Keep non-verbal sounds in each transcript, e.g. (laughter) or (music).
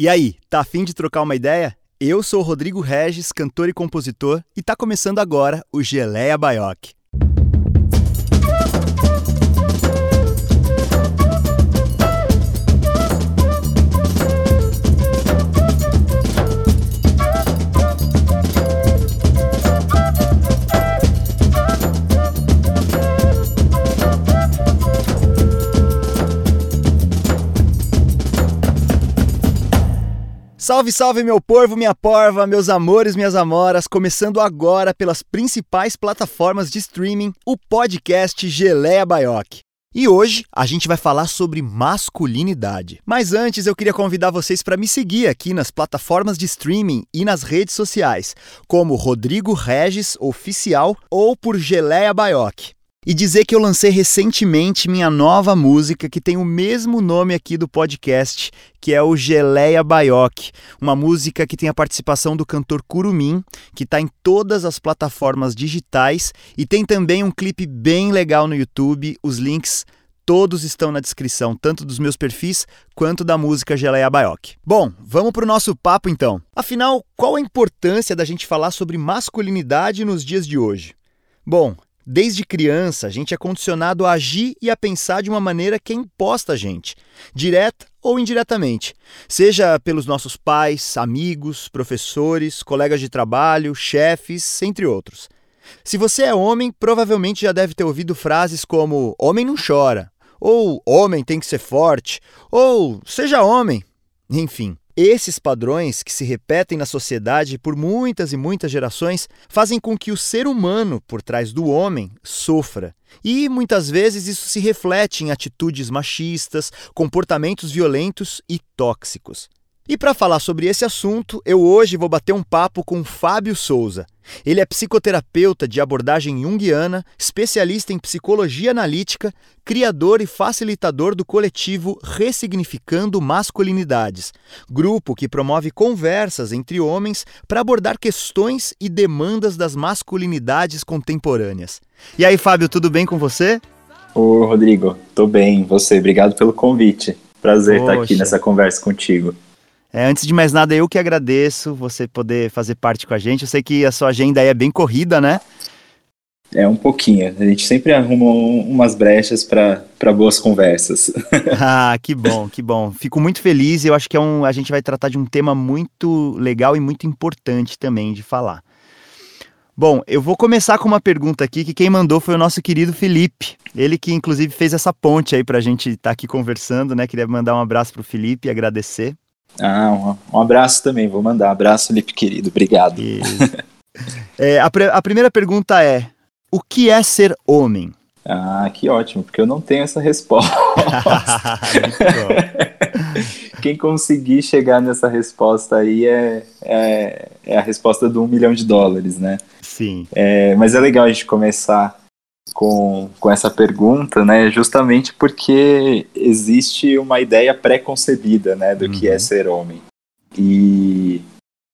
E aí, tá afim de trocar uma ideia? Eu sou Rodrigo Regis, cantor e compositor, e tá começando agora o Geleia Baioc. Salve, salve, meu porvo, minha porva, meus amores, minhas amoras, começando agora pelas principais plataformas de streaming, o podcast Geleia Baioc. E hoje a gente vai falar sobre masculinidade. Mas antes eu queria convidar vocês para me seguir aqui nas plataformas de streaming e nas redes sociais, como Rodrigo Regis Oficial ou por Geleia Baioc e dizer que eu lancei recentemente minha nova música que tem o mesmo nome aqui do podcast, que é o Geleia Baioc, uma música que tem a participação do cantor Curumim, que está em todas as plataformas digitais e tem também um clipe bem legal no YouTube. Os links todos estão na descrição, tanto dos meus perfis quanto da música Geleia Baioc. Bom, vamos para o nosso papo então. Afinal, qual a importância da gente falar sobre masculinidade nos dias de hoje? Bom, Desde criança, a gente é condicionado a agir e a pensar de uma maneira que é imposta a gente, direta ou indiretamente, seja pelos nossos pais, amigos, professores, colegas de trabalho, chefes, entre outros. Se você é homem, provavelmente já deve ter ouvido frases como homem não chora, ou homem tem que ser forte, ou seja homem, enfim. Esses padrões, que se repetem na sociedade por muitas e muitas gerações, fazem com que o ser humano por trás do homem sofra. E muitas vezes isso se reflete em atitudes machistas, comportamentos violentos e tóxicos. E para falar sobre esse assunto, eu hoje vou bater um papo com Fábio Souza. Ele é psicoterapeuta de abordagem junguiana, especialista em psicologia analítica, criador e facilitador do coletivo Ressignificando Masculinidades, grupo que promove conversas entre homens para abordar questões e demandas das masculinidades contemporâneas. E aí, Fábio, tudo bem com você? Ô, Rodrigo, tô bem. Você, obrigado pelo convite. Prazer Poxa. estar aqui nessa conversa contigo. É, antes de mais nada, eu que agradeço você poder fazer parte com a gente. Eu sei que a sua agenda aí é bem corrida, né? É um pouquinho. A gente sempre arruma umas brechas para boas conversas. (laughs) (laughs) ah, que bom, que bom. Fico muito feliz. Eu acho que é um, a gente vai tratar de um tema muito legal e muito importante também de falar. Bom, eu vou começar com uma pergunta aqui que quem mandou foi o nosso querido Felipe. Ele que inclusive fez essa ponte aí para a gente estar tá aqui conversando, né? Queria mandar um abraço para o Felipe e agradecer. Ah, um, um, abraço também, vou mandar. Abraço, Felipe querido, obrigado. (laughs) é, a, a primeira pergunta é: o que é ser homem? Ah, que ótimo, porque eu não tenho essa resposta. (laughs) (laughs) Quem conseguir chegar nessa resposta aí é, é, é, a resposta do um milhão de dólares, né? Sim. É, mas é legal a gente começar com, com essa pergunta, né, justamente porque existe uma ideia pré-concebida, né, do uhum. que é uhum. ser homem. E,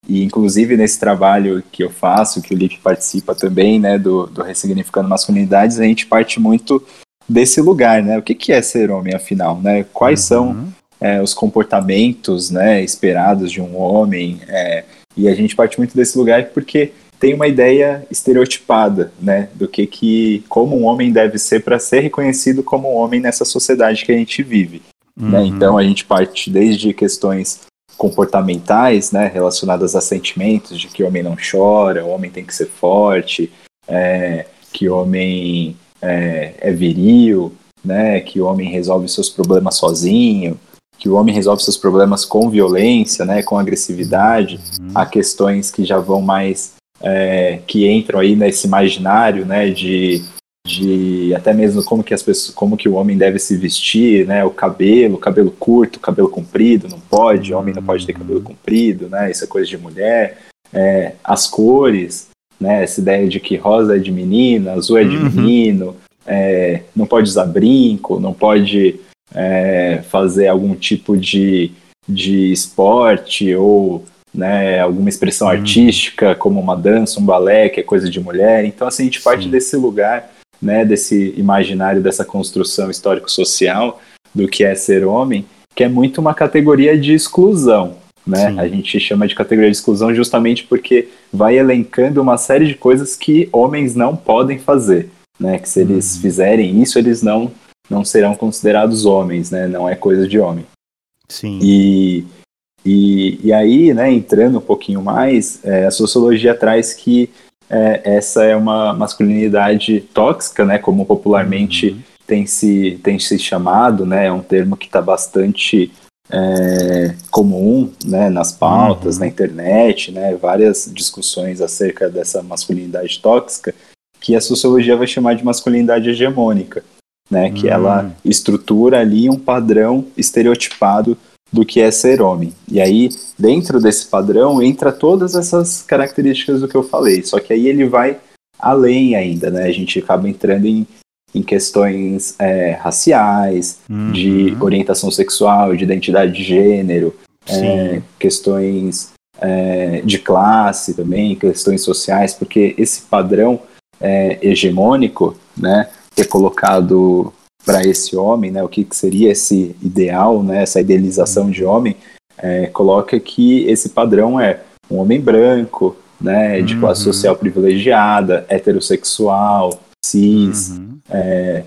e, inclusive, nesse trabalho que eu faço, que o Lipe participa também, né, do, do Ressignificando Masculinidades, a gente parte muito desse lugar, né, o que, que é ser homem, afinal, né, quais uhum. são é, os comportamentos, né, esperados de um homem, é, e a gente parte muito desse lugar porque tem uma ideia estereotipada, né, do que que como um homem deve ser para ser reconhecido como um homem nessa sociedade que a gente vive. Né? Uhum. Né? Então a gente parte desde questões comportamentais, né, relacionadas a sentimentos de que o homem não chora, o homem tem que ser forte, é, que o homem é, é viril, né, que o homem resolve seus problemas sozinho, que o homem resolve seus problemas com violência, né, com agressividade, uhum. há questões que já vão mais é, que entram aí nesse imaginário, né, de, de até mesmo como que as pessoas, como que o homem deve se vestir, né, o cabelo, cabelo curto, cabelo comprido, não pode, homem não pode ter cabelo comprido, né, isso é coisa de mulher, é, as cores, né, essa ideia de que rosa é de menina, azul é de uhum. menino, é, não pode usar brinco, não pode é, fazer algum tipo de, de esporte ou né, alguma expressão hum. artística, como uma dança, um balé, que é coisa de mulher. Então, assim, a gente parte Sim. desse lugar, né, desse imaginário, dessa construção histórico-social do que é ser homem, que é muito uma categoria de exclusão, né? Sim. A gente chama de categoria de exclusão justamente porque vai elencando uma série de coisas que homens não podem fazer, né? Que se eles uhum. fizerem isso, eles não não serão considerados homens, né? Não é coisa de homem. Sim. E, e, e aí, né, entrando um pouquinho mais, é, a sociologia traz que é, essa é uma masculinidade tóxica, né? Como popularmente uhum. tem, se, tem se chamado, né? É um termo que está bastante é, comum né, nas pautas, uhum. na internet, né, várias discussões acerca dessa masculinidade tóxica, que a sociologia vai chamar de masculinidade hegemônica, né, que uhum. ela estrutura ali um padrão estereotipado do que é ser homem. E aí, dentro desse padrão, entra todas essas características do que eu falei, só que aí ele vai além ainda, né, a gente acaba entrando em em questões é, raciais, uhum. de orientação sexual, de identidade de gênero, é, questões é, de classe também, questões sociais, porque esse padrão é, hegemônico, né, que é colocado para esse homem, né, o que, que, seria esse ideal, né, essa idealização uhum. de homem, é, coloca que esse padrão é um homem branco, né, de classe uhum. social privilegiada, heterossexual, cis, uhum. é,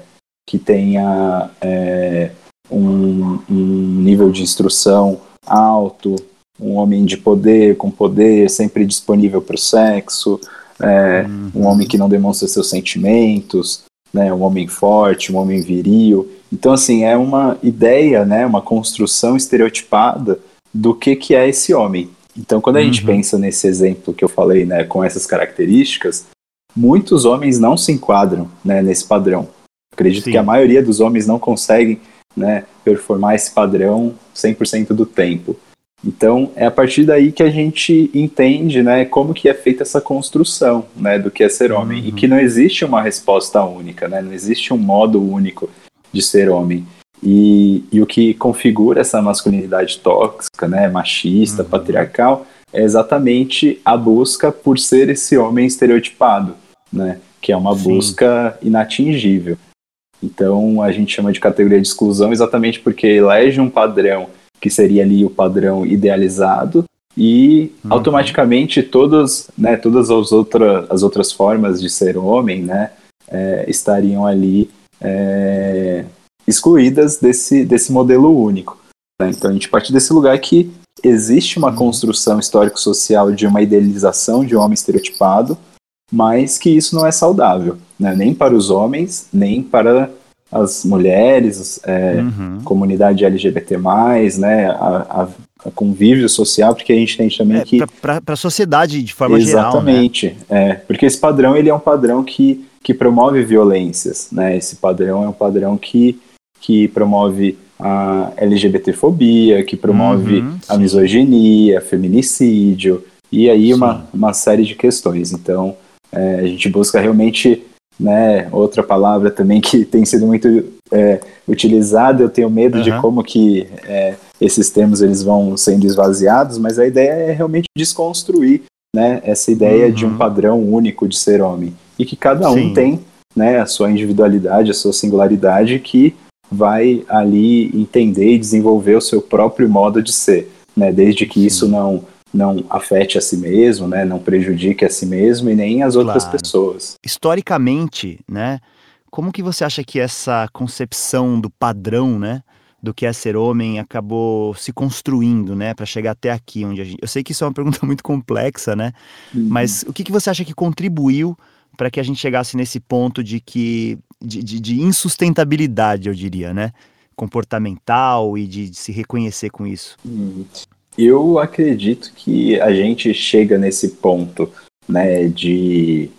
que tenha é, um, um, nível de instrução alto, um homem de poder, com poder, sempre disponível para o sexo, é, uhum. um homem que não demonstra seus sentimentos, né, um homem forte, um homem viril. Então, assim, é uma ideia, né, uma construção estereotipada do que, que é esse homem. Então, quando a uhum. gente pensa nesse exemplo que eu falei, né, com essas características, muitos homens não se enquadram né, nesse padrão. Acredito Sim. que a maioria dos homens não conseguem né, performar esse padrão 100% do tempo. Então, é a partir daí que a gente entende né, como que é feita essa construção né, do que é ser homem. Uhum. E que não existe uma resposta única, né, não existe um modo único de ser homem. E, e o que configura essa masculinidade tóxica, né, machista, uhum. patriarcal, é exatamente a busca por ser esse homem estereotipado né? Que é uma Sim. busca inatingível. Então a gente chama de categoria de exclusão exatamente porque elege um padrão que seria ali o padrão idealizado e uhum. automaticamente todas, né, todas as, outra, as outras formas de ser homem, né, é, estariam ali é, excluídas desse, desse modelo único. Né? Então a gente parte desse lugar que existe uma uhum. construção histórico-social de uma idealização de um homem estereotipado, mas que isso não é saudável, né? nem para os homens, nem para as mulheres, é, uhum. comunidade LGBT+, né? A, a, a, convívio social, porque a gente tem também é, que... Para a sociedade de forma Exatamente, geral, né? é, porque esse padrão ele é um padrão que, que promove violências, né? Esse padrão é um padrão que, que promove a LGBTfobia, que promove uhum, a misoginia, feminicídio, e aí uma, uma série de questões. Então, é, a gente busca realmente, né, outra palavra também que tem sido muito é, utilizada, eu tenho medo uhum. de como que é, esses termos eles vão sendo esvaziados, mas a ideia é realmente desconstruir né, essa ideia uhum. de um uhum. padrão único de ser homem. E que cada um tem né, a sua individualidade, a sua singularidade que vai ali entender e desenvolver o seu próprio modo de ser, né, desde que Sim. isso não não afete a si mesmo, né, não prejudique a si mesmo e nem as outras claro. pessoas. Historicamente, né, como que você acha que essa concepção do padrão, né, do que é ser homem acabou se construindo, né, para chegar até aqui onde a gente... Eu sei que isso é uma (laughs) pergunta muito complexa, né, uhum. mas o que, que você acha que contribuiu para que a gente chegasse nesse ponto de que de, de, de insustentabilidade, eu diria, né, comportamental e de, de se reconhecer com isso? Uhum. Eu acredito que a gente chega nesse ponto, né, de,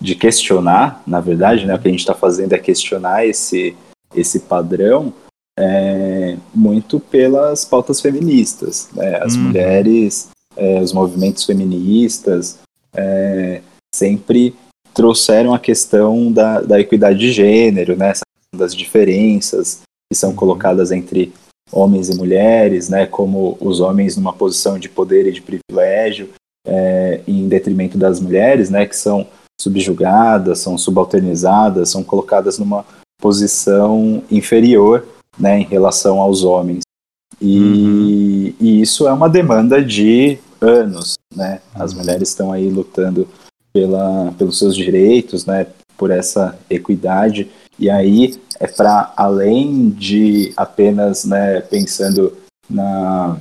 de questionar, na verdade, né, o que a gente está fazendo é questionar esse, esse padrão é, muito pelas pautas feministas. Né? As hum. mulheres, é, os movimentos feministas é, sempre trouxeram a questão da, da equidade de gênero, né? das diferenças que são uhum. colocadas entre homens e mulheres, né, como os homens numa posição de poder e de privilégio, é, em detrimento das mulheres, né, que são subjugadas, são subalternizadas, são colocadas numa posição inferior, né, em relação aos homens. E, uhum. e isso é uma demanda de anos, né? As uhum. mulheres estão aí lutando pela, pelos seus direitos, né? Por essa equidade. E aí é para além de apenas, né? Pensando na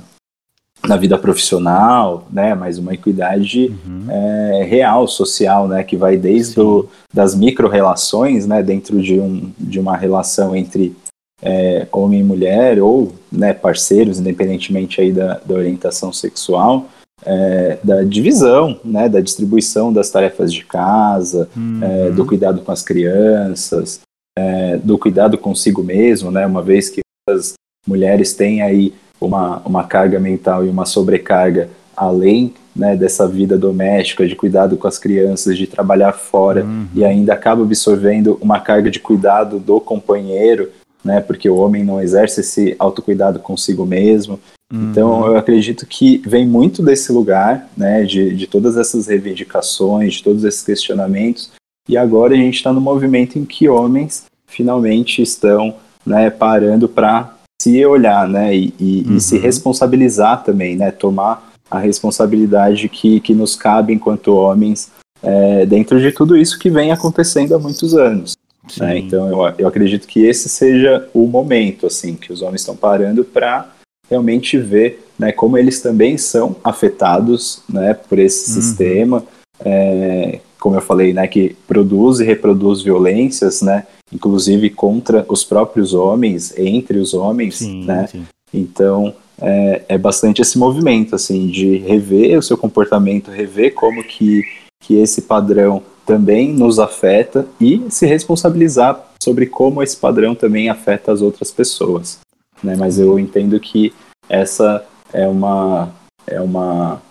na vida profissional, né, mas uma equidade uhum. é, real, social, né, que vai desde do, das micro-relações, né, dentro de, um, de uma relação entre é, homem e mulher, ou né, parceiros, independentemente aí da, da orientação sexual, é, da divisão, né, da distribuição das tarefas de casa, uhum. é, do cuidado com as crianças, é, do cuidado consigo mesmo, né, uma vez que as mulheres têm aí uma, uma carga mental e uma sobrecarga além né, dessa vida doméstica, de cuidado com as crianças, de trabalhar fora uhum. e ainda acaba absorvendo uma carga de cuidado do companheiro, né, porque o homem não exerce esse autocuidado consigo mesmo. Uhum. Então, eu acredito que vem muito desse lugar, né, de, de todas essas reivindicações, de todos esses questionamentos, e agora a gente está no movimento em que homens finalmente estão né, parando para se olhar, né, e, e, uhum. e, se responsabilizar também, né, tomar a responsabilidade que, que nos cabe enquanto homens é, dentro de tudo isso que vem acontecendo há muitos anos. Né? Então, eu, eu acredito que esse seja o momento, assim, que os homens estão parando para realmente ver, né, como eles também são afetados, né, por esse uhum. sistema, é, como eu falei, né, que produz e reproduz violências, né, inclusive contra os próprios homens, entre os homens, sim, né? Sim. Então é, é bastante esse movimento assim de rever o seu comportamento, rever como que que esse padrão também nos afeta e se responsabilizar sobre como esse padrão também afeta as outras pessoas, né? Mas eu entendo que essa é uma é uma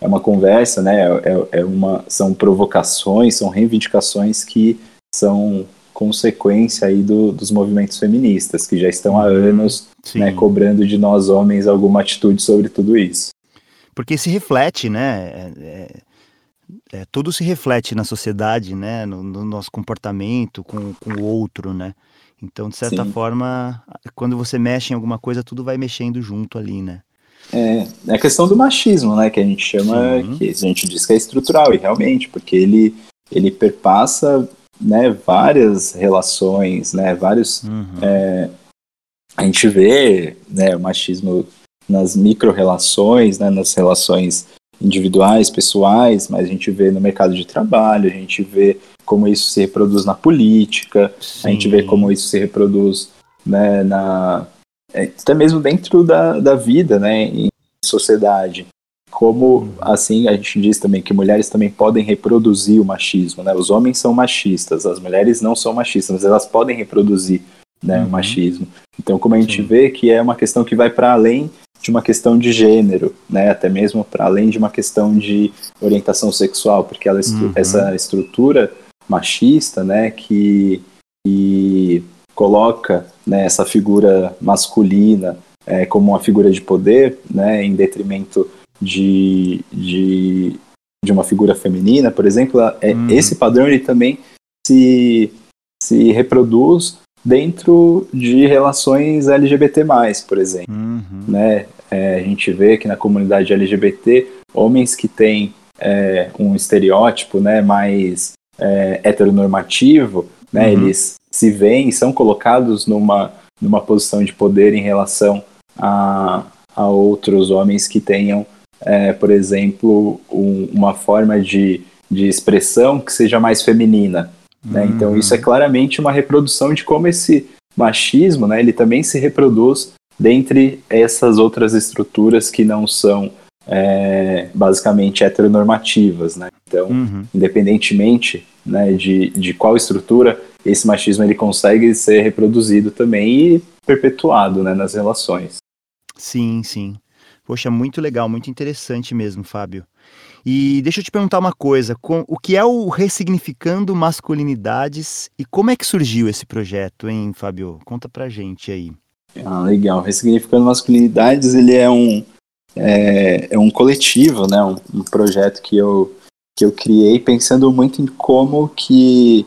é uma conversa, né? É, é uma são provocações, são reivindicações que são consequência aí do, dos movimentos feministas, que já estão há uhum. anos né, cobrando de nós homens alguma atitude sobre tudo isso. Porque se reflete, né? É, é, é, tudo se reflete na sociedade, né? No, no, nosso comportamento com, com o outro, né? Então, de certa Sim. forma, quando você mexe em alguma coisa, tudo vai mexendo junto ali, né? É, é a questão do machismo, né? Que a gente chama, Sim. que a gente diz que é estrutural, e realmente, porque ele, ele perpassa né, várias relações, né, vários... Uhum. É, a gente vê né, o machismo nas micro-relações, né, nas relações individuais, pessoais, mas a gente vê no mercado de trabalho, a gente vê como isso se reproduz na política, Sim. a gente vê como isso se reproduz né, na, até mesmo dentro da, da vida, né, em sociedade como assim a gente diz também que mulheres também podem reproduzir o machismo, né? Os homens são machistas, as mulheres não são machistas, mas elas podem reproduzir né, uhum. o machismo. Então, como a gente Sim. vê que é uma questão que vai para além de uma questão de gênero, né? Até mesmo para além de uma questão de orientação sexual, porque ela, uhum. essa estrutura machista, né, que, que coloca né, essa figura masculina é, como uma figura de poder, né, em detrimento de, de, de uma figura feminina, por exemplo, é, uhum. esse padrão ele também se, se reproduz dentro de relações LGBT+, por exemplo. Uhum. Né? É, a gente vê que na comunidade LGBT, homens que têm é, um estereótipo né, mais é, heteronormativo, né, uhum. eles se veem, são colocados numa, numa posição de poder em relação a, a outros homens que tenham é, por exemplo, um, uma forma de, de expressão que seja mais feminina. Né? Uhum. Então, isso é claramente uma reprodução de como esse machismo né, ele também se reproduz dentre essas outras estruturas que não são é, basicamente heteronormativas. Né? Então, uhum. independentemente né, de, de qual estrutura, esse machismo ele consegue ser reproduzido também e perpetuado né, nas relações. Sim, sim. Poxa, muito legal, muito interessante mesmo, Fábio. E deixa eu te perguntar uma coisa: com, o que é o Ressignificando Masculinidades e como é que surgiu esse projeto, hein, Fábio? Conta pra gente aí. Ah, legal. Ressignificando Masculinidades, ele é um, é, é um coletivo, né? Um, um, projeto que eu, que eu criei pensando muito em como que,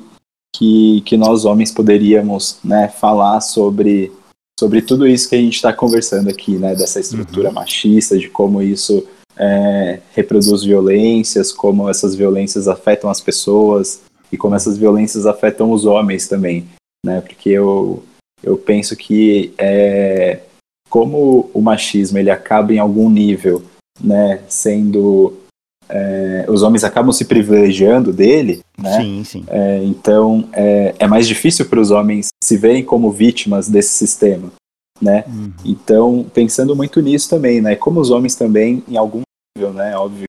que, que nós homens poderíamos né, falar sobre sobre tudo isso que a gente está conversando aqui, né? Dessa estrutura uhum. machista, de como isso é, reproduz violências, como essas violências afetam as pessoas e como essas violências afetam os homens também, né? Porque eu, eu penso que é, como o machismo ele acaba em algum nível, né, sendo é, os homens acabam se privilegiando dele, né? Sim, sim. É, então é, é, mais difícil para os homens se verem como vítimas desse sistema, né? Uhum. Então pensando muito nisso também, né? Como os homens também em algum nível, né? Óbvio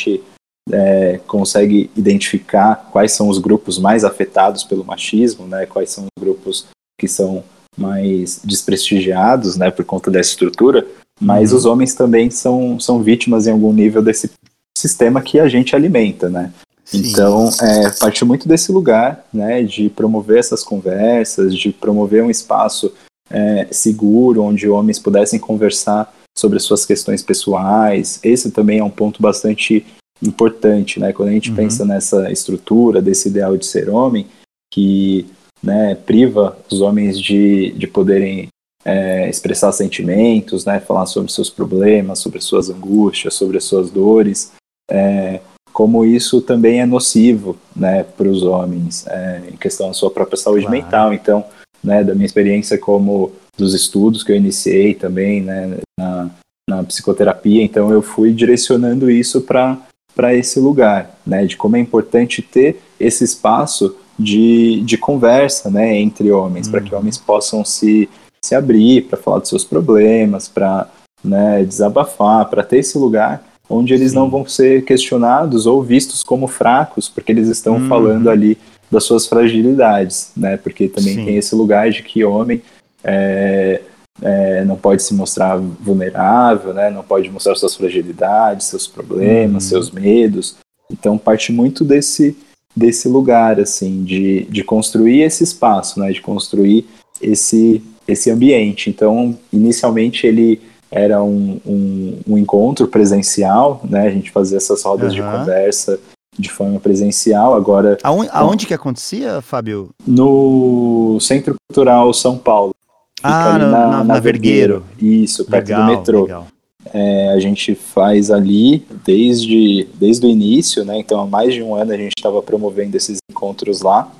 que a gente é, consegue identificar quais são os grupos mais afetados pelo machismo, né? Quais são os grupos que são mais desprestigiados, né? Por conta dessa estrutura, mas uhum. os homens também são, são vítimas em algum nível desse sistema que a gente alimenta, né? Sim. Então, é, parte muito desse lugar, né, de promover essas conversas, de promover um espaço é, seguro onde homens pudessem conversar sobre suas questões pessoais. Esse também é um ponto bastante importante, né? Quando a gente uhum. pensa nessa estrutura desse ideal de ser homem, que né, priva os homens de, de poderem é, expressar sentimentos, né, falar sobre seus problemas, sobre suas angústias, sobre as suas dores, é, como isso também é nocivo né, para os homens, é, em questão da sua própria saúde claro. mental. Então, né, da minha experiência como dos estudos que eu iniciei também né, na, na psicoterapia, então eu fui direcionando isso para para esse lugar, né, de como é importante ter esse espaço de, de conversa, né, entre homens, para que uhum. homens possam se, se abrir, para falar dos seus problemas, para né, desabafar, para ter esse lugar onde eles Sim. não vão ser questionados ou vistos como fracos, porque eles estão uhum. falando ali das suas fragilidades, né? Porque também Sim. tem esse lugar de que homem é, é, não pode se mostrar vulnerável, né? Não pode mostrar suas fragilidades, seus problemas, uhum. seus medos. Então parte muito desse desse lugar assim de, de construir esse espaço, né? De construir esse esse ambiente. Então inicialmente ele era um, um, um, encontro presencial, né? A gente fazia essas rodas uhum. de conversa de forma presencial. Agora. Aonde, aonde que acontecia, Fábio? No Centro Cultural São Paulo. Ah, ali na, na, na Vergueiro. Isso, perto legal, do metrô. Legal. É, a gente faz ali desde, desde o início, né? Então há mais de um ano a gente estava promovendo esses encontros lá.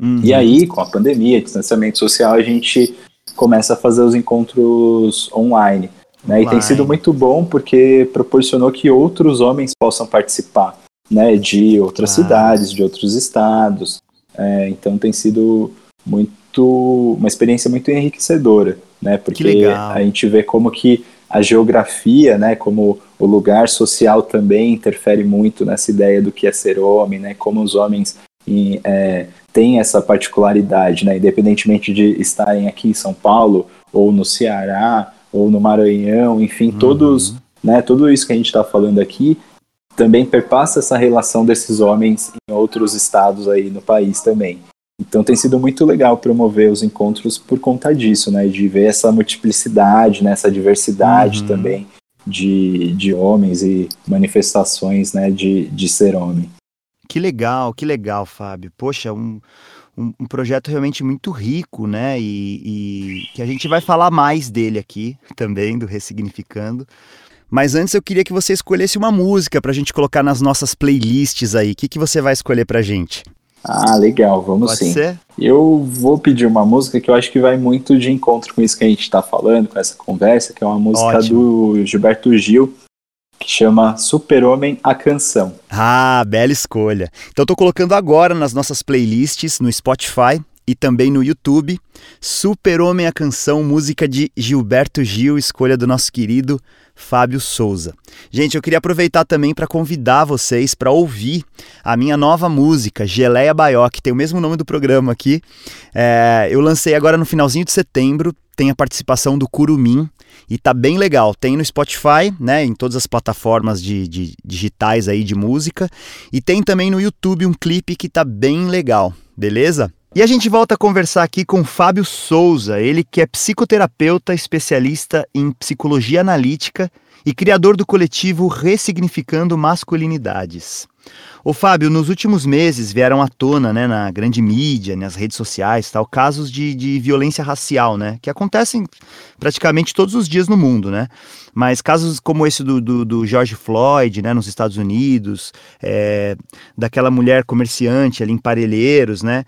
Uhum. E aí, com a pandemia, distanciamento social, a gente começa a fazer os encontros online. Né? E tem sido muito bom porque proporcionou que outros homens possam participar, né? De outras cidades, de outros estados. É, então tem sido muito uma experiência muito enriquecedora, né? Porque a gente vê como que a geografia, né? Como o lugar social também interfere muito nessa ideia do que é ser homem, né? Como os homens é, têm essa particularidade, né? Independentemente de estarem aqui em São Paulo ou no Ceará ou no Maranhão, enfim, uhum. todos, né, tudo isso que a gente está falando aqui também perpassa essa relação desses homens em outros estados aí no país também. Então tem sido muito legal promover os encontros por conta disso, né, de ver essa multiplicidade, né, essa diversidade uhum. também de, de homens e manifestações, né, de, de ser homem. Que legal, que legal, Fábio. Poxa, um, um, um, projeto realmente muito rico, né? E, e, que a gente vai falar mais dele aqui também, do Ressignificando. Mas antes eu queria que você escolhesse uma música para a gente colocar nas nossas playlists aí. O que, que você vai escolher para gente? Ah, legal, vamos Pode sim. Ser? Eu vou pedir uma música que eu acho que vai muito de encontro com isso que a gente está falando, com essa conversa, que é uma música Ótimo. do Gilberto Gil, que chama Super-Homem a Canção. Ah, bela escolha. Então estou colocando agora nas nossas playlists no Spotify e também no YouTube. Super-Homem a Canção, música de Gilberto Gil, escolha do nosso querido Fábio Souza. Gente, eu queria aproveitar também para convidar vocês para ouvir a minha nova música, Geleia Baió, que tem o mesmo nome do programa aqui. É, eu lancei agora no finalzinho de setembro, tem a participação do Curumim e tá bem legal. Tem no Spotify, né, em todas as plataformas de, de digitais aí de música e tem também no YouTube um clipe que tá bem legal, beleza? E a gente volta a conversar aqui com Fábio Souza, ele que é psicoterapeuta especialista em psicologia analítica e criador do coletivo Ressignificando Masculinidades. Ô Fábio, nos últimos meses vieram à tona, né, na grande mídia, nas redes sociais, tal, casos de, de violência racial, né, que acontecem praticamente todos os dias no mundo, né, mas casos como esse do, do, do George Floyd, né, nos Estados Unidos, é, daquela mulher comerciante ali em Parelheiros, né,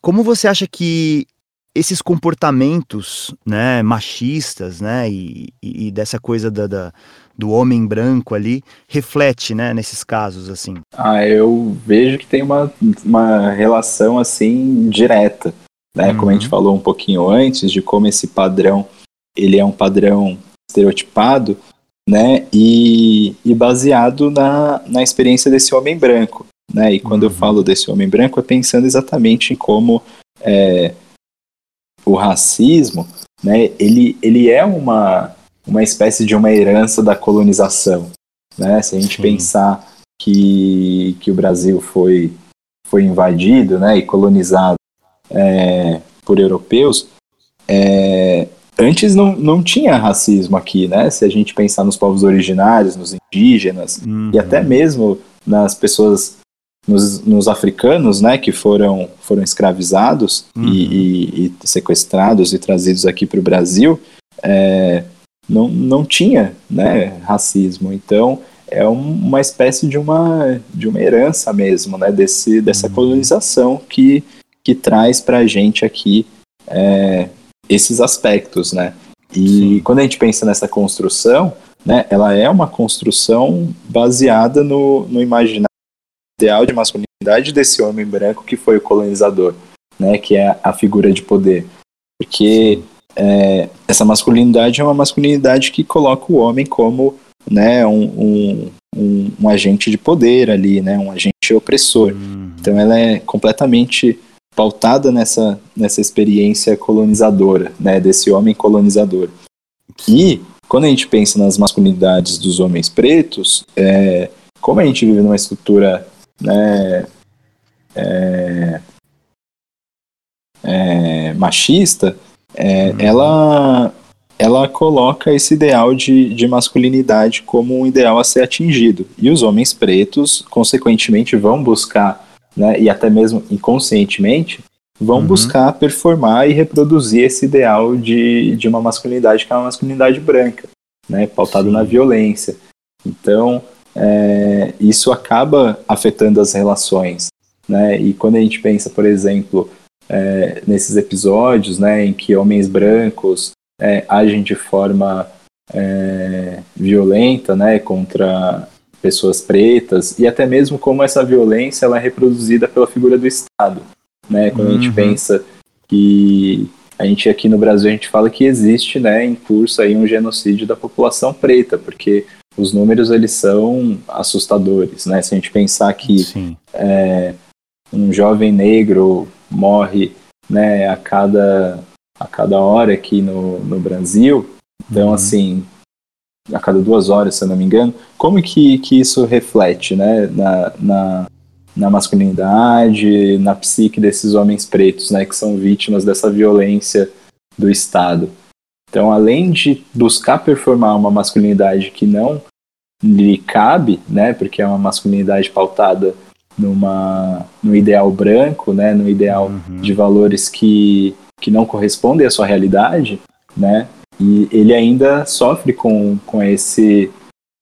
como você acha que esses comportamentos, né, machistas, né, e, e dessa coisa da, da do homem branco ali reflete, né, nesses casos assim? Ah, eu vejo que tem uma, uma relação assim direta, né? Uhum. Como a gente falou um pouquinho antes de como esse padrão ele é um padrão estereotipado, né? E, e baseado na, na experiência desse homem branco, né? E quando uhum. eu falo desse homem branco, é pensando exatamente em como é, o racismo, né? Ele, ele é uma uma espécie de uma herança da colonização. Né? Se a gente Sim. pensar que, que o Brasil foi, foi invadido né, e colonizado é, por europeus, é, antes não, não tinha racismo aqui, né? Se a gente pensar nos povos originários, nos indígenas uhum. e até mesmo nas pessoas, nos, nos, africanos, né? Que foram, foram escravizados uhum. e, e, e, sequestrados e trazidos aqui para o Brasil. É, não, não tinha né, racismo. Então, é uma espécie de uma, de uma herança mesmo, né, desse, dessa uhum. colonização que, que traz para a gente aqui é, esses aspectos, né. E Sim. quando a gente pensa nessa construção, né, ela é uma construção baseada no, no imaginário ideal de masculinidade desse homem branco que foi o colonizador, né, que é a figura de poder. Porque é, essa masculinidade é uma masculinidade que coloca o homem como né, um, um, um, um agente de poder ali, né, um agente opressor. Uhum. Então ela é completamente pautada nessa, nessa experiência colonizadora, né, desse homem colonizador. E quando a gente pensa nas masculinidades dos homens pretos, é, como a gente vive numa estrutura né, é, é, machista, é, uhum. ela, ela coloca esse ideal de, de masculinidade como um ideal a ser atingido. E os homens pretos, consequentemente, vão buscar, né, e até mesmo inconscientemente, vão uhum. buscar performar e reproduzir esse ideal de, de uma masculinidade que é uma masculinidade branca, né, pautado Sim. na violência. Então, é, isso acaba afetando as relações. Né? E quando a gente pensa, por exemplo, é, nesses episódios, né, em que homens brancos é, agem de forma é, violenta, né, contra pessoas pretas e até mesmo como essa violência ela é reproduzida pela figura do Estado, né? Quando uhum. a gente uhum. pensa que a gente aqui no Brasil a gente fala que existe, né, em curso aí um genocídio da população preta, porque os números eles são assustadores, né? Se a gente pensar que é, um jovem negro morre né, a, cada, a cada hora aqui no, no Brasil. Então, uhum. assim, a cada duas horas, se eu não me engano, como que, que isso reflete né, na, na, na masculinidade, na psique desses homens pretos, né, que são vítimas dessa violência do Estado? Então, além de buscar performar uma masculinidade que não lhe cabe, né, porque é uma masculinidade pautada numa no ideal branco, né, no ideal uhum. de valores que, que não correspondem à sua realidade, né? E ele ainda sofre com, com esse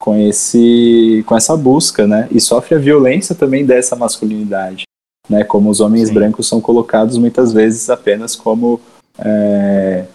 com esse com essa busca, né? E sofre a violência também dessa masculinidade, né? Como os homens Sim. brancos são colocados muitas vezes apenas como é,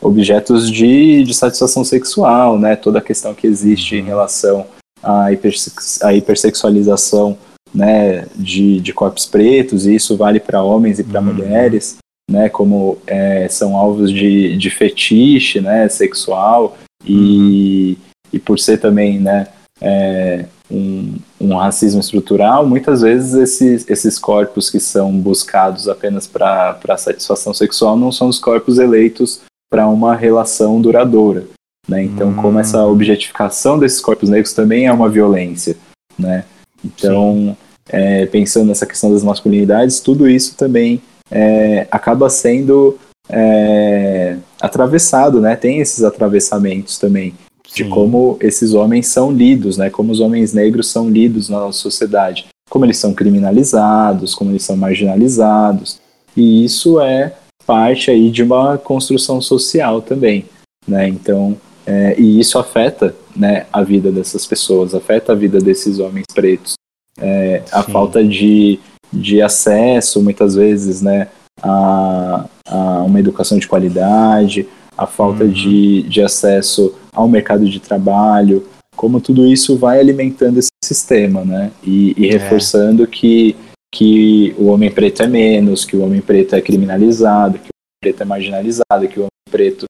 objetos de, de satisfação sexual, né? Toda a questão que existe em relação à, hipersex, à hipersexualização né, de, de corpos pretos, e isso vale para homens e para uhum. mulheres, né, como é, são alvos de, de fetiche né, sexual, e, uhum. e por ser também né, é, um, um racismo estrutural, muitas vezes esses, esses corpos que são buscados apenas para satisfação sexual não são os corpos eleitos para uma relação duradoura. Né? Então, uhum. como essa objetificação desses corpos negros também é uma violência. Né? Então, é, pensando nessa questão das masculinidades, tudo isso também é, acaba sendo é, atravessado, né? Tem esses atravessamentos também. de como esses homens são lidos, né? Como os homens negros são lidos na nossa sociedade, como eles são criminalizados, como eles são marginalizados. E isso é parte aí de uma construção social também, né? Então, é, e isso afeta, né, a vida dessas pessoas, afeta a vida desses homens pretos. É, a falta de, de acesso, muitas vezes, né, a, a uma educação de qualidade, a falta uhum. de, de acesso ao mercado de trabalho, como tudo isso vai alimentando esse sistema, né? E, e é. reforçando é. que, que o homem preto é menos, que o homem preto é criminalizado, que o homem preto é marginalizado, que o homem preto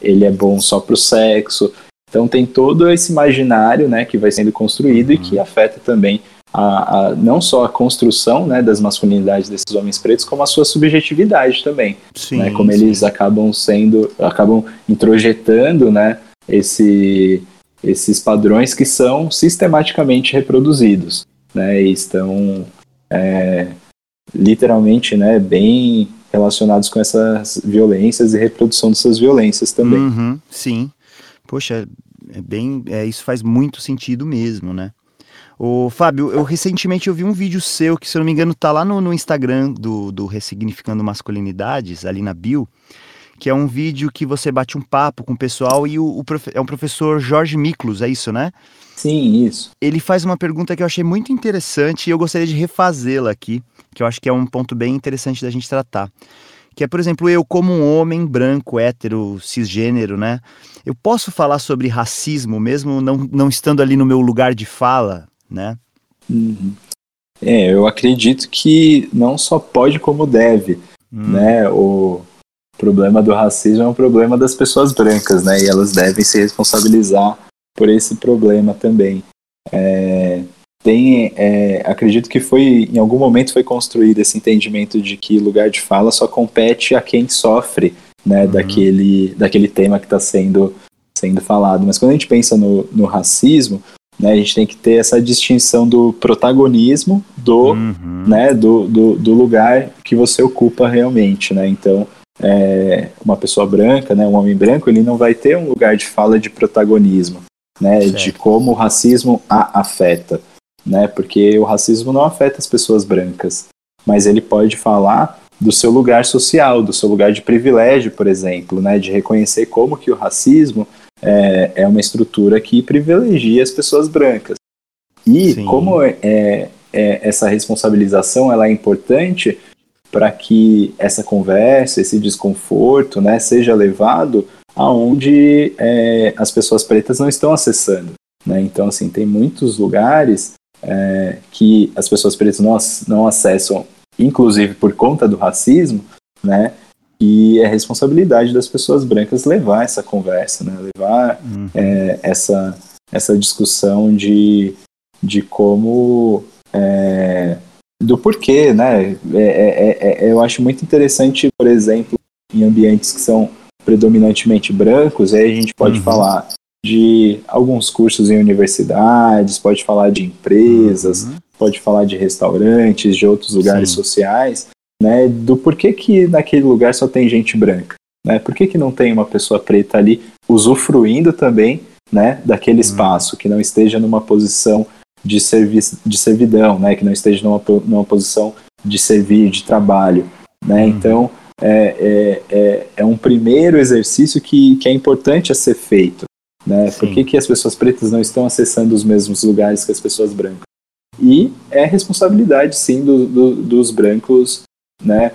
ele é bom só para o sexo. Então tem todo esse imaginário, né, que vai sendo construído uhum. e que afeta também a, a, não só a construção né, das masculinidades desses homens pretos, como a sua subjetividade também. Sim, né, como sim. eles acabam sendo, acabam introjetando né, esse, esses padrões que são sistematicamente reproduzidos. Né, e estão é, literalmente né, bem relacionados com essas violências e reprodução dessas violências também. Uhum, sim. Poxa, é bem, é, isso faz muito sentido mesmo, né? Ô, Fábio, eu recentemente eu vi um vídeo seu que, se eu não me engano, tá lá no, no Instagram do, do Ressignificando Masculinidades, ali na bio, que é um vídeo que você bate um papo com o pessoal e o, o é um professor Jorge Miklos, é isso, né? Sim, isso. Ele faz uma pergunta que eu achei muito interessante e eu gostaria de refazê-la aqui, que eu acho que é um ponto bem interessante da gente tratar. Que é, por exemplo, eu, como um homem branco, hétero, cisgênero, né? Eu posso falar sobre racismo mesmo não, não estando ali no meu lugar de fala, né? Uhum. É, eu acredito que não só pode como deve, hum. né? O problema do racismo é um problema das pessoas brancas, né? E elas devem se responsabilizar por esse problema também. É, tem, é, acredito que foi em algum momento foi construído esse entendimento de que lugar de fala só compete a quem sofre, né? Uhum. Daquele, daquele tema que está sendo sendo falado. Mas quando a gente pensa no, no racismo, né? A gente tem que ter essa distinção do protagonismo do, uhum. né, do, do, do, lugar que você ocupa realmente. Né? Então, é, uma pessoa branca, né, um homem branco, ele não vai ter um lugar de fala de protagonismo, né, de como o racismo a afeta. Né, porque o racismo não afeta as pessoas brancas, mas ele pode falar do seu lugar social, do seu lugar de privilégio, por exemplo, né, de reconhecer como que o racismo é, é uma estrutura que privilegia as pessoas brancas. E Sim. como é, é, é, essa responsabilização ela é importante para que essa conversa, esse desconforto, né, seja levado aonde é, as pessoas pretas não estão acessando. Né? Então, assim, tem muitos lugares é, que as pessoas pretas não, não acessam, inclusive por conta do racismo, né? E é responsabilidade das pessoas brancas levar essa conversa, né? levar uhum. é, essa, essa discussão de, de como. É, do porquê, né? É, é, eu acho muito interessante, por exemplo, em ambientes que são predominantemente brancos, aí a gente pode uhum. falar de alguns cursos em universidades, pode falar de empresas, uhum. pode falar de restaurantes, de outros lugares Sim. sociais, né, do porquê que naquele lugar só tem gente branca, né? Por que, que não tem uma pessoa preta ali usufruindo também, né, daquele uhum. espaço, que não esteja numa posição de, serviço, de servidão, né, que não esteja numa, numa posição de servir, de trabalho, né? Uhum. Então, é, é, é, é, um primeiro exercício que, que é importante a ser feito, né? Por que, que as pessoas pretas não estão acessando os mesmos lugares que as pessoas brancas? E é responsabilidade, sim, do, do, dos brancos né,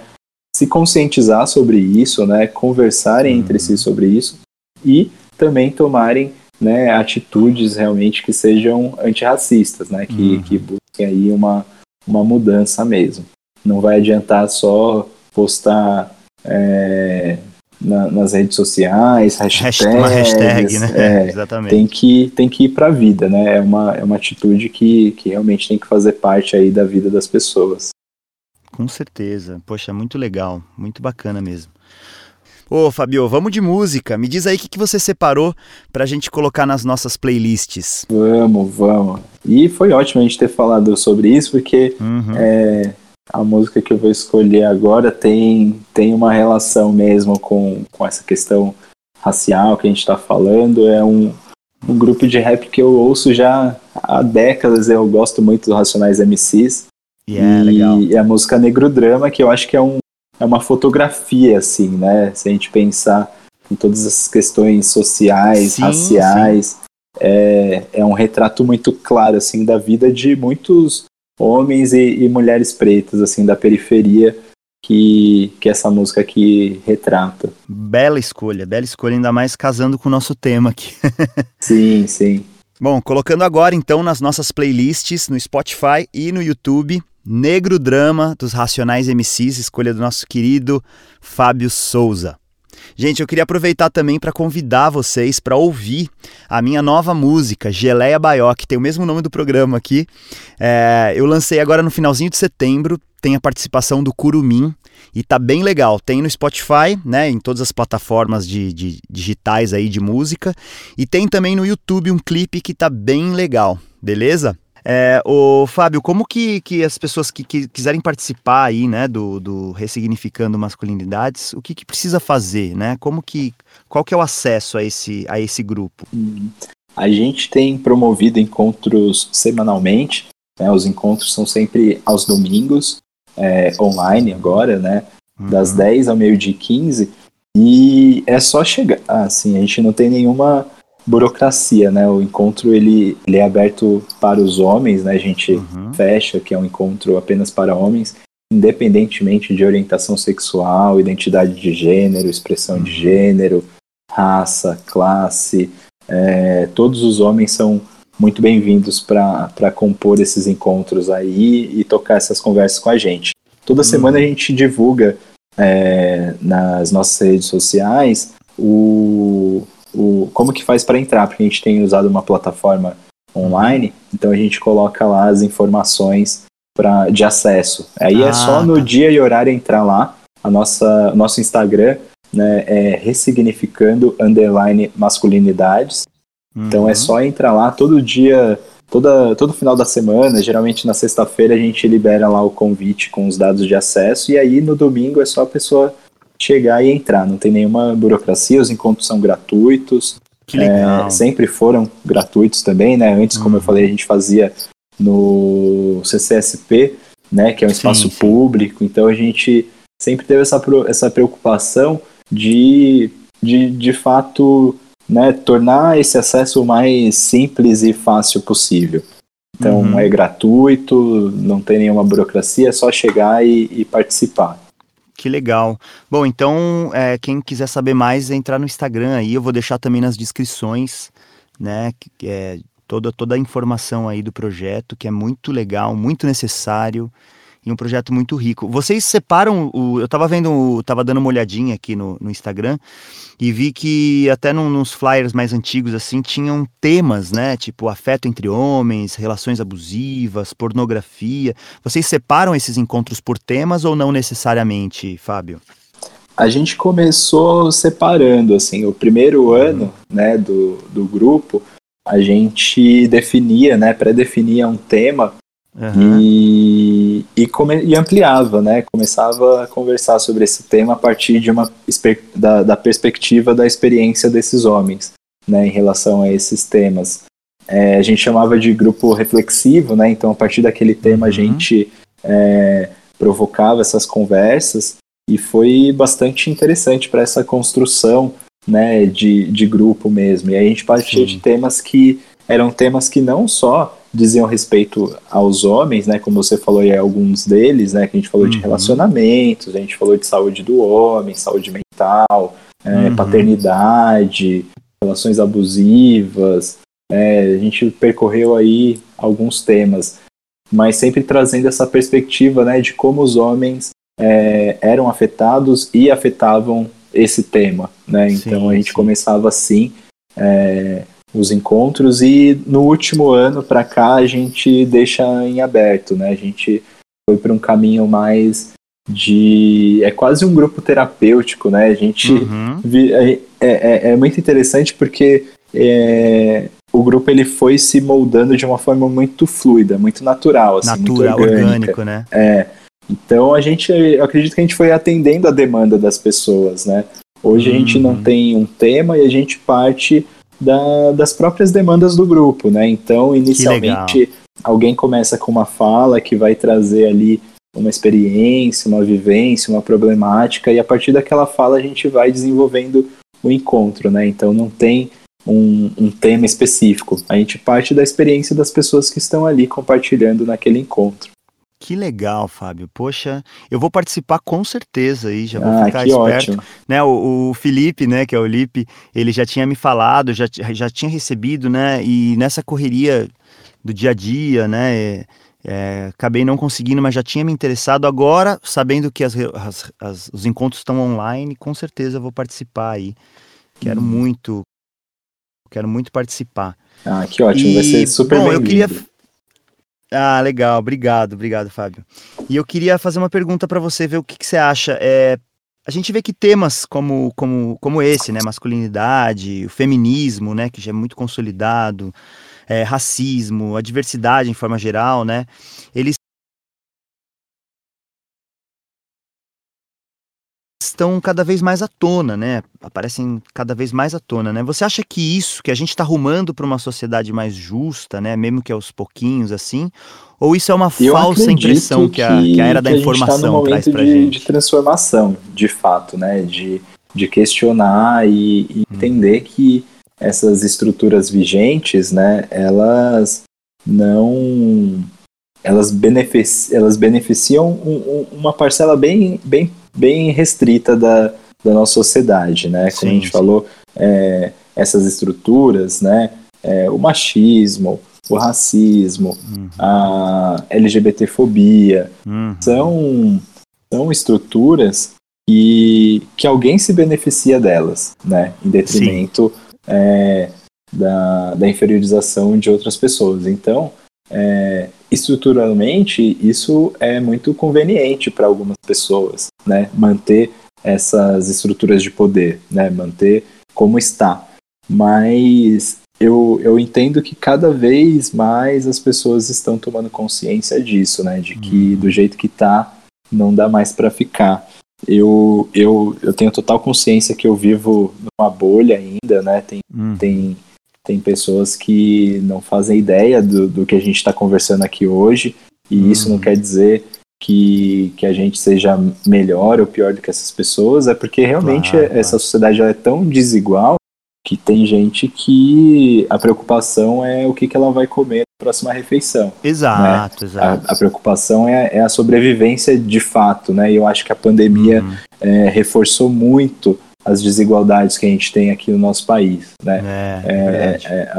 se conscientizar sobre isso, né, conversarem uhum. entre si sobre isso e também tomarem né, atitudes realmente que sejam antirracistas, né, que, uhum. que busquem aí uma, uma mudança mesmo. Não vai adiantar só postar é, na, nas redes sociais, hashtags, uma hashtag, né? É, (laughs) Exatamente. Tem que, tem que ir para a vida, né? É uma, é uma atitude que, que realmente tem que fazer parte aí da vida das pessoas. Com certeza. Poxa, muito legal, muito bacana mesmo. Ô, Fabio, vamos de música. Me diz aí o que, que você separou pra gente colocar nas nossas playlists. Vamos, vamos. E foi ótimo a gente ter falado sobre isso, porque uhum. é, a música que eu vou escolher agora tem, tem uma relação mesmo com, com essa questão racial que a gente está falando. É um, um grupo de rap que eu ouço já há décadas, eu gosto muito do Racionais MCs. Yeah, e legal. a música Negro Drama, que eu acho que é, um, é uma fotografia, assim, né? Se a gente pensar em todas as questões sociais, Sim, raciais, É, é um retrato muito claro, assim, da vida de muitos homens e, e mulheres pretas, assim, da periferia, que, que essa música aqui retrata. Bela escolha, bela escolha, ainda mais casando com o nosso tema aqui. (laughs) Sim, sim. Bom, colocando agora então nas nossas playlists no Spotify e no YouTube, Negro Drama dos Racionais MCs, escolha do nosso querido Fábio Souza. Gente, eu queria aproveitar também para convidar vocês para ouvir a minha nova música, Geleia Baió, que tem o mesmo nome do programa aqui. É, eu lancei agora no finalzinho de setembro, tem a participação do Curumim e tá bem legal. Tem no Spotify, né, em todas as plataformas de, de digitais aí de música e tem também no YouTube um clipe que tá bem legal, beleza? É, o Fábio, como que, que as pessoas que, que quiserem participar aí, né, do, do Ressignificando Masculinidades, o que, que precisa fazer, né? Como que, qual que é o acesso a esse, a esse grupo? A gente tem promovido encontros semanalmente, né, os encontros são sempre aos domingos, é, online agora, né, das Uhum. 10 ao meio-dia e 15, e é só chegar, assim, a gente não tem nenhuma burocracia, né, o encontro ele, ele é aberto para os homens, né, a gente Uhum. fecha, que é um encontro apenas para homens, independentemente de orientação sexual, identidade de gênero, expressão de gênero, raça, classe, é, todos os homens são muito bem-vindos para compor esses encontros aí e tocar essas conversas com a gente. Toda semana a gente divulga é, nas nossas redes sociais o como que faz para entrar, porque a gente tem usado uma plataforma online, então a gente coloca lá as informações pra, de acesso. Aí Ah, é só no tá. dia e horário entrar lá. A nossa nosso Instagram né, é ressignificando underline masculinidades. Então é Uhum. só entrar lá todo dia, toda, todo final da semana, geralmente na sexta-feira a gente libera lá o convite com os dados de acesso e aí no domingo é só a pessoa chegar e entrar, não tem nenhuma burocracia, os encontros são gratuitos, Que legal. é, sempre foram gratuitos também, né? Antes, como eu Uhum. falei, a gente fazia no CCSP, né, que é um Sim, espaço sim. público, então a gente sempre teve essa, essa preocupação de, de, de fato, né, tornar esse acesso o mais simples e fácil possível. Então Uhum. é gratuito, não tem nenhuma burocracia, é só chegar e, e participar. Que legal. Bom, então, é, quem quiser saber mais, é entrar no Instagram aí. Eu vou deixar também nas descrições, né? é toda, toda a informação aí do projeto, que é muito legal, muito necessário e um projeto muito rico. Vocês separam o. Eu tava vendo, o- tava dando uma olhadinha aqui no, no Instagram e vi que até num- nos flyers mais antigos, assim, tinham temas, né? Tipo afeto entre homens, relações abusivas, pornografia. Vocês separam esses encontros por temas ou não necessariamente, Fábio? A gente começou separando, assim, o primeiro ano, né, do, do grupo, a gente definia, né, pré-definia um tema Aham. e, e, come- e ampliava, né, começava a conversar sobre esse tema a partir de uma, da, da perspectiva da experiência desses homens, né, em relação a esses temas. É, a gente chamava de grupo reflexivo, né, então a partir daquele tema a Uhum. gente é, provocava essas conversas e foi bastante interessante para essa construção né, de, de grupo mesmo. E aí a gente partia Sim. de temas que eram temas que não só diziam respeito aos homens, né, como você falou aí alguns deles, né, que a gente falou de Uhum. relacionamentos, a gente falou de saúde do homem, saúde mental, é, Uhum. paternidade, relações abusivas, é, a gente percorreu aí alguns temas, mas sempre trazendo essa perspectiva, né, de como os homens é, eram afetados e afetavam esse tema, né? Então Sim, a gente sim. começava assim é, os encontros e no último ano para cá a gente deixa em aberto, né? A gente foi para um caminho mais de é quase um grupo terapêutico, né? A gente Uhum. vi- é, é, é muito interessante porque é, o grupo ele foi se moldando de uma forma muito fluida, muito natural, assim, muito Natural, orgânica. orgânico, né? É, então a gente, eu acredito que a gente foi atendendo a demanda das pessoas, né? Hoje a gente Uhum. não tem um tema e a gente parte da, das próprias demandas do grupo, né? Então, inicialmente, alguém começa com uma fala que vai trazer ali uma experiência, uma vivência, uma problemática, e a partir daquela fala a gente vai desenvolvendo o encontro, né? Então não tem um, um, tema específico. A gente parte da experiência das pessoas que estão ali compartilhando naquele encontro. Que legal, Fábio. Poxa, eu vou participar com certeza aí, já vou ah, ficar esperto. Ótimo. Né, o, o, Felipe, né, que é o Lipe, ele já tinha me falado, já, já tinha recebido, né, e nessa correria do dia a dia, né, é, acabei não conseguindo, mas já tinha me interessado. Agora, sabendo que as, as, as, os encontros estão online, com certeza vou participar aí. Quero hum. muito, quero muito participar. Ah, que ótimo, e, vai ser super bom, eu queria Ah, legal, obrigado, obrigado, Fábio. E eu queria fazer uma pergunta para você, ver o que, que você acha. É, a gente vê que temas como, como, como esse, né, masculinidade, o feminismo, né, que já é muito consolidado, é, racismo, a diversidade em forma geral, né? Eles estão cada vez mais à tona, né? Aparecem cada vez mais à tona, né? Você acha que isso, que a gente está arrumando para uma sociedade mais justa, né? Mesmo que aos pouquinhos, assim? Ou isso é uma Eu falsa impressão que, que, a, que a era da tá informação tá traz para de, gente? De transformação, de fato, né? De, de questionar e, e hum. entender que essas estruturas vigentes, né, elas não elas, benefici elas beneficiam um, um, uma parcela bem, bem, bem restrita da, da nossa sociedade, né? Como sim, a gente sim. falou, é, essas estruturas, né? É, o machismo, o racismo, uhum. a LGBTfobia, uhum. são, são estruturas que, que alguém se beneficia delas, né? Em detrimento é, da, da inferiorização de outras pessoas. Então, é, estruturalmente, isso é muito conveniente para algumas pessoas, né? Manter essas estruturas de poder, né? Manter como está. Mas eu, eu entendo que cada vez mais as pessoas estão tomando consciência disso, né? De que uhum. do jeito que está, não dá mais para ficar eu, eu, eu tenho total consciência que eu vivo numa bolha ainda, né? Tem, hum. tem, tem pessoas que não fazem ideia do, do que a gente está conversando aqui hoje, e hum. isso não quer dizer que, que a gente seja melhor ou pior do que essas pessoas, é porque realmente claro, essa sociedade é tão desigual que tem gente que a preocupação é o que, que ela vai comer na próxima refeição. Exato, né? exato. A, a preocupação é, é, a sobrevivência de fato, né? E eu acho que a pandemia uhum. é, reforçou muito as desigualdades que a gente tem aqui no nosso país, né? É, é, é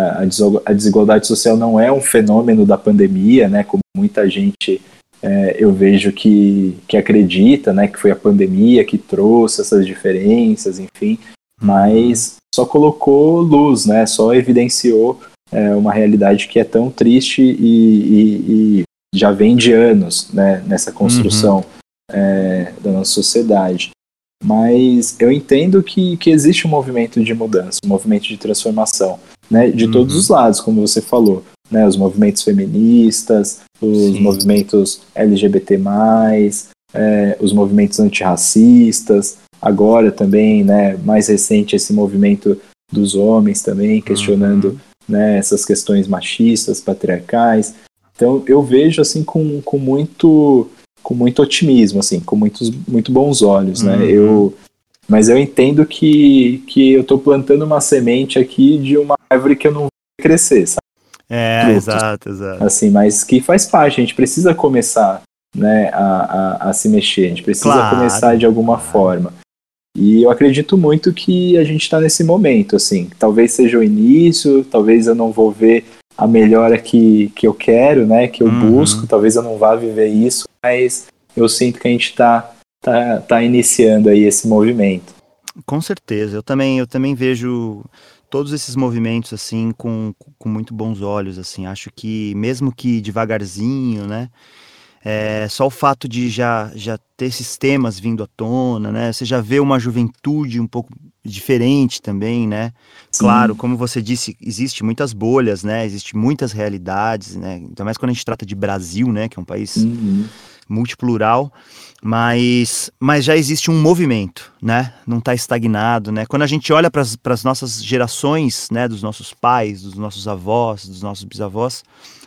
a, desigualdade social não é um fenômeno da pandemia, né? Como muita gente é, eu vejo que, que acredita, né? Que foi a pandemia que trouxe essas diferenças, enfim. Uhum. Mas só colocou luz, né? Só evidenciou é, uma realidade que é tão triste e, e, e já vem de anos, né? Nessa construção uhum. é, da nossa sociedade. Mas eu entendo que, que existe um movimento de mudança, um movimento de transformação, né? De uhum. todos os lados, como você falou, né? Os movimentos feministas, os Sim. movimentos LGBT+, é, os movimentos antirracistas, agora também, né, mais recente esse movimento dos homens também questionando, uhum. né, essas questões machistas, patriarcais. Então eu vejo assim com, com muito com muito otimismo, assim, com muitos muito bons olhos, né? Uhum. Eu mas eu entendo que, que eu estou plantando uma semente aqui de uma árvore que eu não vou crescer, sabe? É, Frutos, exato, exato. Assim, mas que faz parte, a gente precisa começar né, a, a, a se mexer, a gente precisa claro. começar de alguma forma. E eu acredito muito que a gente está nesse momento, assim. Talvez seja o início, talvez eu não vou ver a melhora que, que eu quero, né? Que eu uhum. busco, talvez eu não vá viver isso, mas eu sinto que a gente está tá, tá iniciando aí esse movimento. Com certeza, eu também, eu também vejo todos esses movimentos assim com, com muito bons olhos, assim. Acho que mesmo que devagarzinho, né? É, só o fato de já, já ter esses temas vindo à tona, né? Você já vê uma juventude um pouco diferente também, né? Sim. Claro, como você disse, existe muitas bolhas, né? Existe muitas realidades, né? Ainda mais quando a gente trata de Brasil, né? Que é um país uhum. Multiplural, mas, mas já existe um movimento, né? Não está estagnado, né? Quando a gente olha para as nossas gerações, né? Dos nossos pais, dos nossos avós, dos nossos bisavós,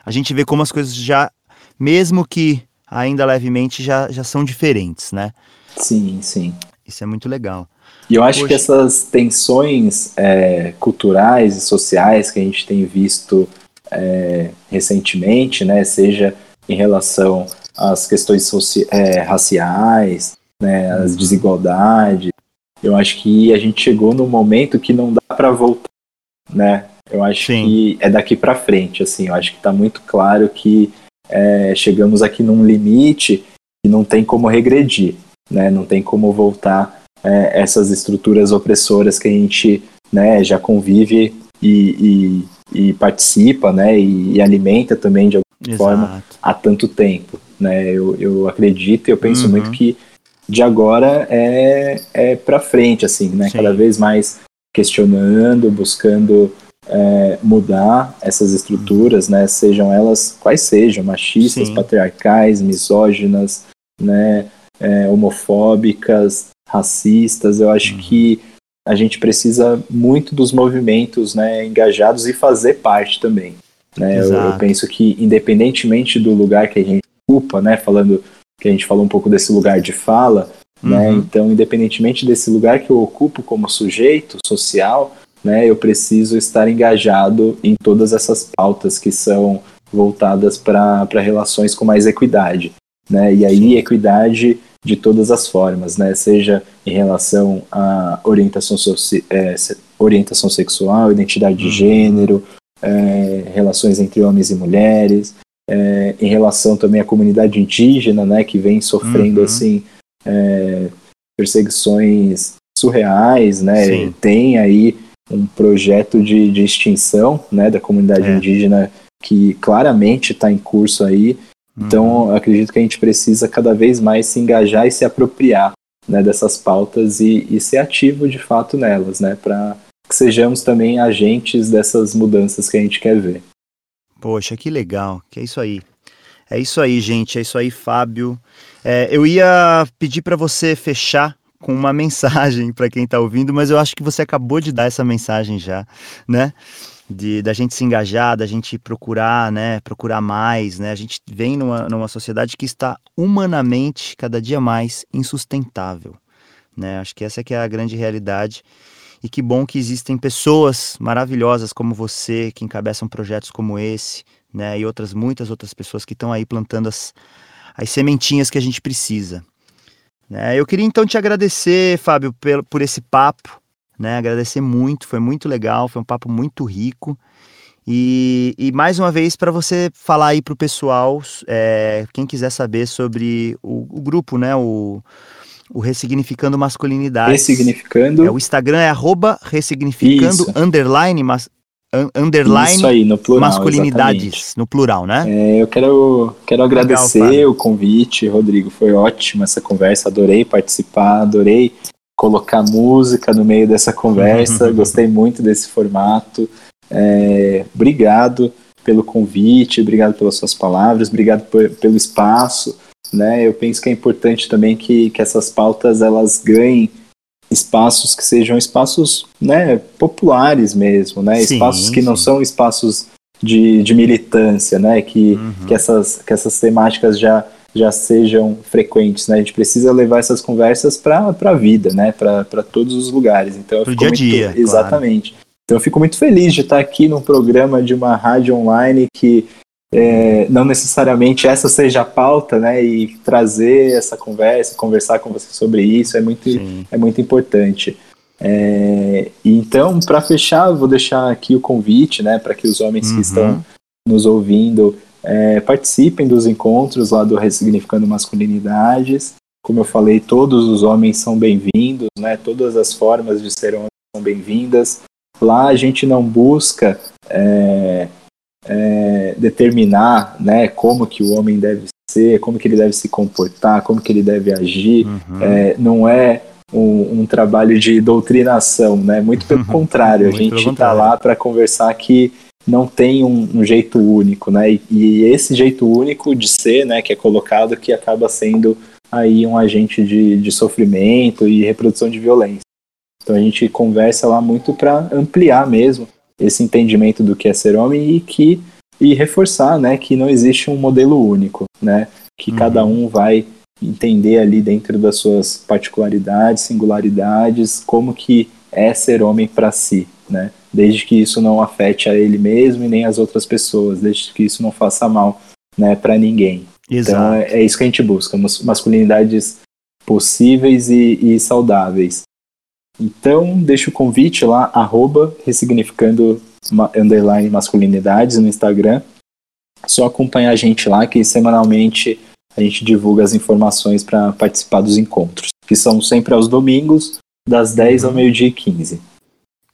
a gente vê como as coisas já, mesmo que ainda levemente, já, já são diferentes, né? Sim, sim. Isso é muito legal. E eu acho Poxa. que essas tensões é, culturais e sociais que a gente tem visto é, recentemente, né, seja em relação às questões é, raciais, né, as desigualdades, eu acho que a gente chegou num momento que não dá para voltar, né? Eu acho Sim. que é daqui para frente, assim. Eu acho que está muito claro que é, chegamos aqui num limite e não tem como regredir, né? Não tem como voltar é, essas estruturas opressoras que a gente né, já convive e, e, e participa, né, e, e, alimenta também de alguma Exato. forma há tanto tempo, né? Eu, eu acredito e eu penso uhum. muito que de agora é, é para frente, assim, né? Sim. Cada vez mais questionando, buscando é, mudar essas estruturas, né? Sejam elas quais sejam, machistas, Sim. patriarcais, misóginas, né? É, homofóbicas, racistas. Eu acho uhum. que a gente precisa muito dos movimentos né, engajados e fazer parte também. Né? Eu, eu, penso que, independentemente do lugar que a gente ocupa, né, falando que a gente falou um pouco desse lugar de fala, né, uhum. né, então, independentemente desse lugar que eu ocupo como sujeito social, né, eu preciso estar engajado em todas essas pautas que são voltadas para relações com mais equidade. Né? E aí, equidade de todas as formas, né? Seja em relação à orientação, é, orientação sexual, identidade de uhum. gênero, é, relações entre homens e mulheres, é, em relação também à comunidade indígena, né? Que vem sofrendo, uhum. assim, é, perseguições surreais, né? Sim. Tem aí um projeto de, de extinção, né? Da comunidade é. indígena que claramente está em curso aí, então, uhum. acredito que a gente precisa cada vez mais se engajar e se apropriar né, dessas pautas e, e ser ativo de fato nelas, né, para que sejamos também agentes dessas mudanças que a gente quer ver. Poxa, que legal, que é isso aí. É isso aí, gente, é isso aí, Fábio. É, eu ia pedir para você fechar com uma (laughs) mensagem para quem está ouvindo, mas eu acho que você acabou de dar essa mensagem já, né? de da gente se engajar, da gente procurar, né, procurar mais, né? A gente vem numa, numa sociedade que está humanamente cada dia mais insustentável, né? Acho que essa que é a grande realidade. E que bom que existem pessoas maravilhosas como você que encabeçam projetos como esse, né? E outras muitas outras pessoas que estão aí plantando as as sementinhas que a gente precisa. Né? Eu queria então te agradecer, Fábio, por, por esse papo, né? Agradecer muito, foi muito legal, foi um papo muito rico. E, e mais uma vez, para você falar aí para o pessoal, é, quem quiser saber sobre o, o grupo, né? O, o Ressignificando Masculinidade. Ressignificando. É, o Instagram é arroba ressignificando Isso. underline, mas, underline Isso aí, no plural, masculinidades, exatamente. no plural, né? É, eu quero, quero agradecer Legal, o convite, Rodrigo. Foi ótima essa conversa, adorei participar, adorei colocar música no meio dessa conversa. Uhum. (laughs) Gostei muito desse formato. É, obrigado pelo convite, obrigado pelas suas palavras, obrigado por, pelo espaço. Né? Eu penso que é importante também que, que essas pautas elas ganhem espaços que sejam espaços né, populares mesmo, né? Sim, espaços que sim. não são espaços de, de militância, né? Que, uhum. que, essas, que essas temáticas já já sejam frequentes, né? A gente precisa levar essas conversas para a vida, né? Para todos os lugares. Então, Pro dia a dia. Muito, exatamente. Claro. Então, eu fico muito feliz de estar aqui num programa de uma rádio online que é, não necessariamente essa seja a pauta, né? E trazer essa conversa, conversar com você sobre isso é muito, é muito importante. É, então, para fechar, vou deixar aqui o convite, né? Para que os homens uhum. que estão nos ouvindo é, participem dos encontros lá do Ressignificando Masculinidades. Como eu falei, todos os homens são bem-vindos, né? Todas as formas de ser homem são bem-vindas. Lá a gente não busca é, determinar, né, como que o homem deve ser, como que ele deve se comportar, como que ele deve agir. Uhum. É, não é um, um, trabalho de doutrinação, né? Muito pelo contrário, a gente está lá para conversar que não tem um, um jeito único, né? E, e, esse jeito único de ser, né, que é colocado, que acaba sendo aí um agente de, de sofrimento e reprodução de violência. Então a gente conversa lá muito para ampliar mesmo esse entendimento do que é ser homem e que e reforçar, né, que não existe um modelo único, né, que uhum. cada um vai entender ali dentro das suas particularidades, singularidades, como que é ser homem para si, né? Desde que isso não afete a ele mesmo e nem as outras pessoas, desde que isso não faça mal, né, para ninguém. Então, Exato. Então é, é, isso que a gente busca, masculinidades possíveis e, e saudáveis. Então, deixa o convite lá, arroba ressignificando underline masculinidades no Instagram. Só acompanhar a gente lá que semanalmente a gente divulga as informações para participar dos encontros, que são sempre aos domingos, das 10 ao meio-dia e 15.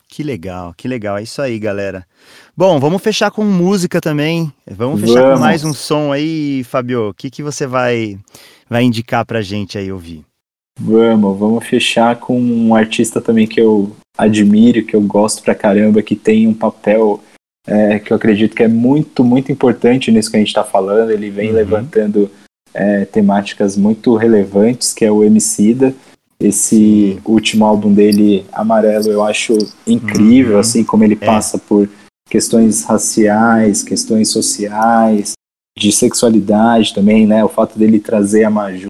Que legal, que legal. É isso aí, galera. Bom, vamos fechar com música também. Vamos fechar vamos. com mais um som aí, Fabio. O que, que você vai, vai indicar pra gente aí ouvir? Vamos, vamos fechar com um artista também que eu admiro, que eu gosto pra caramba, que tem um papel é, que eu acredito que é muito, muito importante nisso que a gente está falando. Ele vem uhum. levantando é, temáticas muito relevantes, que é o Emicida. Esse último álbum dele, Amarelo, eu acho incrível, uhum. assim como ele é. passa por questões raciais, questões sociais, de sexualidade também, né? O fato dele trazer a Maju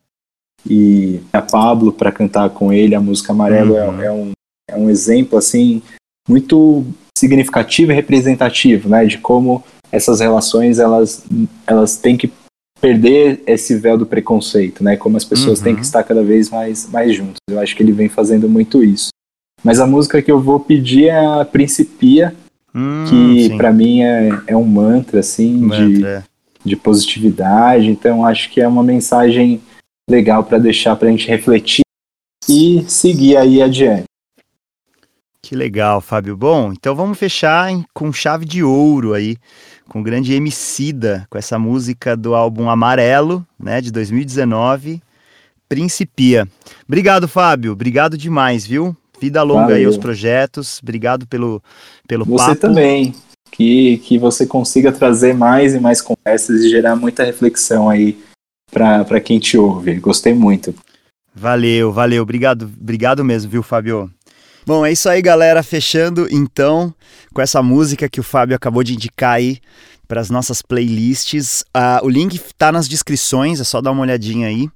e a Pablo para cantar com ele a música Amarelo é, uhum. é, é, um, é um exemplo, assim, muito significativo e representativo, né? De como essas relações, elas, elas têm que perder esse véu do preconceito, né? Como as pessoas uhum. têm que estar cada vez mais, mais juntas. Eu acho que ele vem fazendo muito isso. Mas a música que eu vou pedir é a Principia, hum, que para mim é, é um mantra, assim, mantra. De, é. de positividade. Então acho que é uma mensagem legal para deixar para a gente refletir e seguir aí adiante. Que legal, Fábio. Bom, então vamos fechar com chave de ouro aí com o grande Emicida, com essa música do álbum Amarelo, né, de 2019, Principia. Obrigado, Fábio. Obrigado demais, viu? Vida longa Valeu. aí aos projetos. Obrigado pelo, pelo você papo. também. Que, que você consiga trazer mais e mais conversas e gerar muita reflexão aí para quem te ouve. Gostei muito. Valeu, valeu. Obrigado, obrigado mesmo, viu, Fábio? Bom, é isso aí, galera. Fechando então com essa música que o Fábio acabou de indicar aí para as nossas playlists. Uh, o link está nas descrições, é só dar uma olhadinha aí.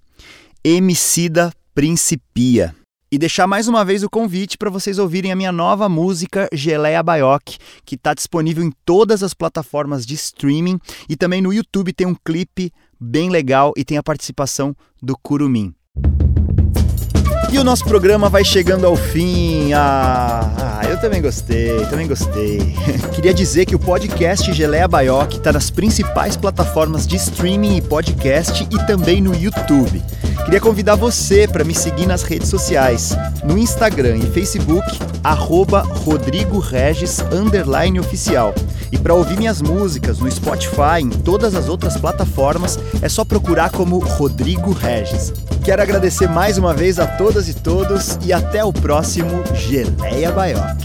Emicida Principia. E deixar mais uma vez o convite para vocês ouvirem a minha nova música Geleia Baioc, que está disponível em todas as plataformas de streaming e também no YouTube tem um clipe bem legal e tem a participação do Curumim. E o nosso programa vai chegando ao fim. Ah, ah eu também gostei, também gostei. (laughs) Queria dizer que o podcast Geleia Baioc está nas principais plataformas de streaming e podcast e também no YouTube. Queria convidar você para me seguir nas redes sociais, no Instagram e Facebook, arroba Rodrigo Regis, oficial. E para ouvir minhas músicas no Spotify em todas as outras plataformas, é só procurar como Rodrigo Regis. Quero agradecer mais uma vez a todas e todos e até o próximo Geleia Baioc.